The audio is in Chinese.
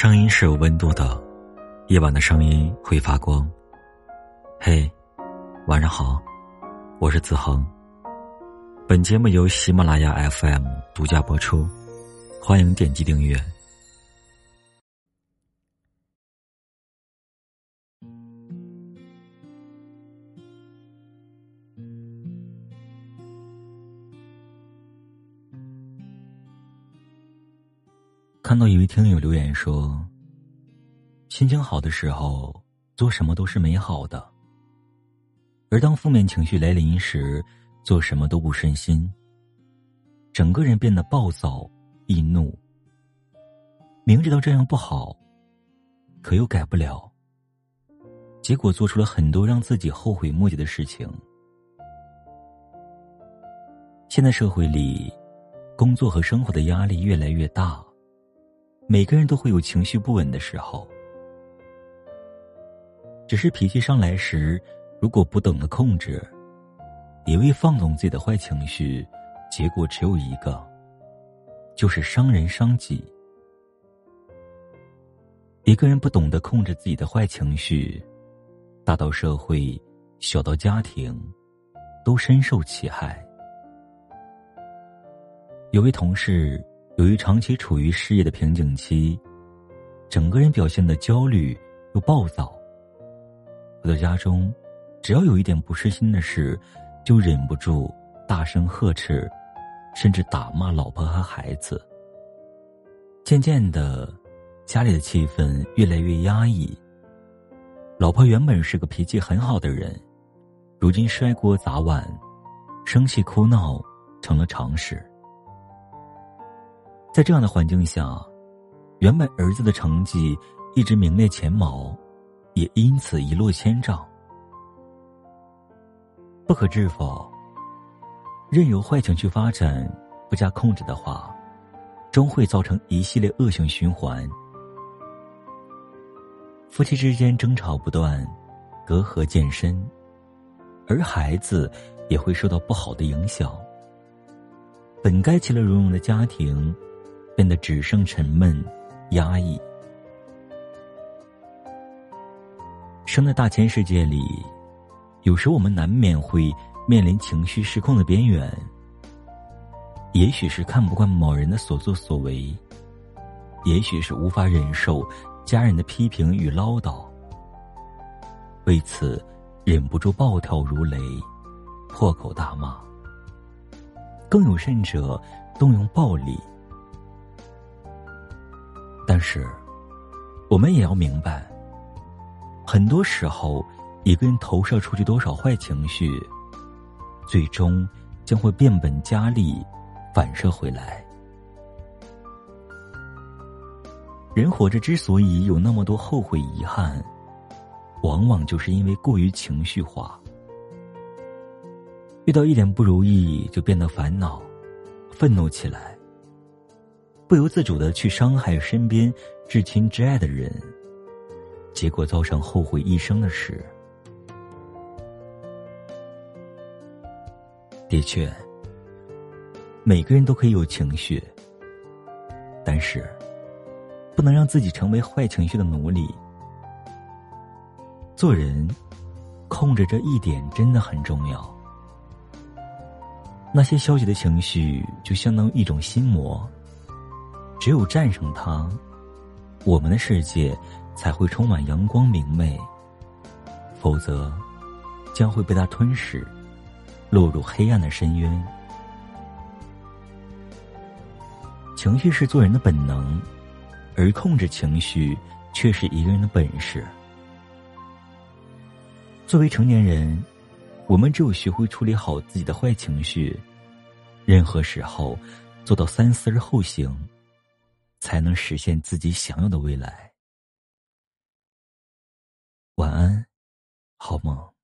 声音是有温度的，夜晚的声音会发光。嘿，晚上好，我是子恒。本节目由喜马拉雅 FM 独家播出，欢迎点击订阅。看到一位听友留言说：“心情好的时候，做什么都是美好的；而当负面情绪来临时，做什么都不顺心。整个人变得暴躁易怒，明知道这样不好，可又改不了，结果做出了很多让自己后悔莫及的事情。现在社会里，工作和生活的压力越来越大。”每个人都会有情绪不稳的时候，只是脾气上来时，如果不懂得控制，一味放纵自己的坏情绪，结果只有一个，就是伤人伤己。一个人不懂得控制自己的坏情绪，大到社会，小到家庭，都深受其害。有位同事。由于长期处于事业的瓶颈期，整个人表现的焦虑又暴躁。回到家中，只要有一点不顺心的事，就忍不住大声呵斥，甚至打骂老婆和孩子。渐渐的，家里的气氛越来越压抑。老婆原本是个脾气很好的人，如今摔锅砸碗、生气哭闹成了常事。在这样的环境下，原本儿子的成绩一直名列前茅，也因此一落千丈。不可置否，任由坏情绪发展，不加控制的话，终会造成一系列恶性循环。夫妻之间争吵不断，隔阂渐深，而孩子也会受到不好的影响。本该其乐融融的家庭。变得只剩沉闷、压抑。生在大千世界里，有时我们难免会面临情绪失控的边缘。也许是看不惯某人的所作所为，也许是无法忍受家人的批评与唠叨，为此忍不住暴跳如雷、破口大骂。更有甚者，动用暴力。但是，我们也要明白，很多时候，一个人投射出去多少坏情绪，最终将会变本加厉，反射回来。人活着之所以有那么多后悔遗憾，往往就是因为过于情绪化，遇到一点不如意就变得烦恼、愤怒起来。不由自主的去伤害身边至亲至爱的人，结果造成后悔一生的事。的确，每个人都可以有情绪，但是不能让自己成为坏情绪的奴隶。做人，控制这一点真的很重要。那些消极的情绪，就相当于一种心魔。只有战胜它，我们的世界才会充满阳光明媚。否则，将会被它吞噬，落入黑暗的深渊。情绪是做人的本能，而控制情绪却是一个人的本事。作为成年人，我们只有学会处理好自己的坏情绪，任何时候做到三思而后行。才能实现自己想要的未来。晚安，好梦。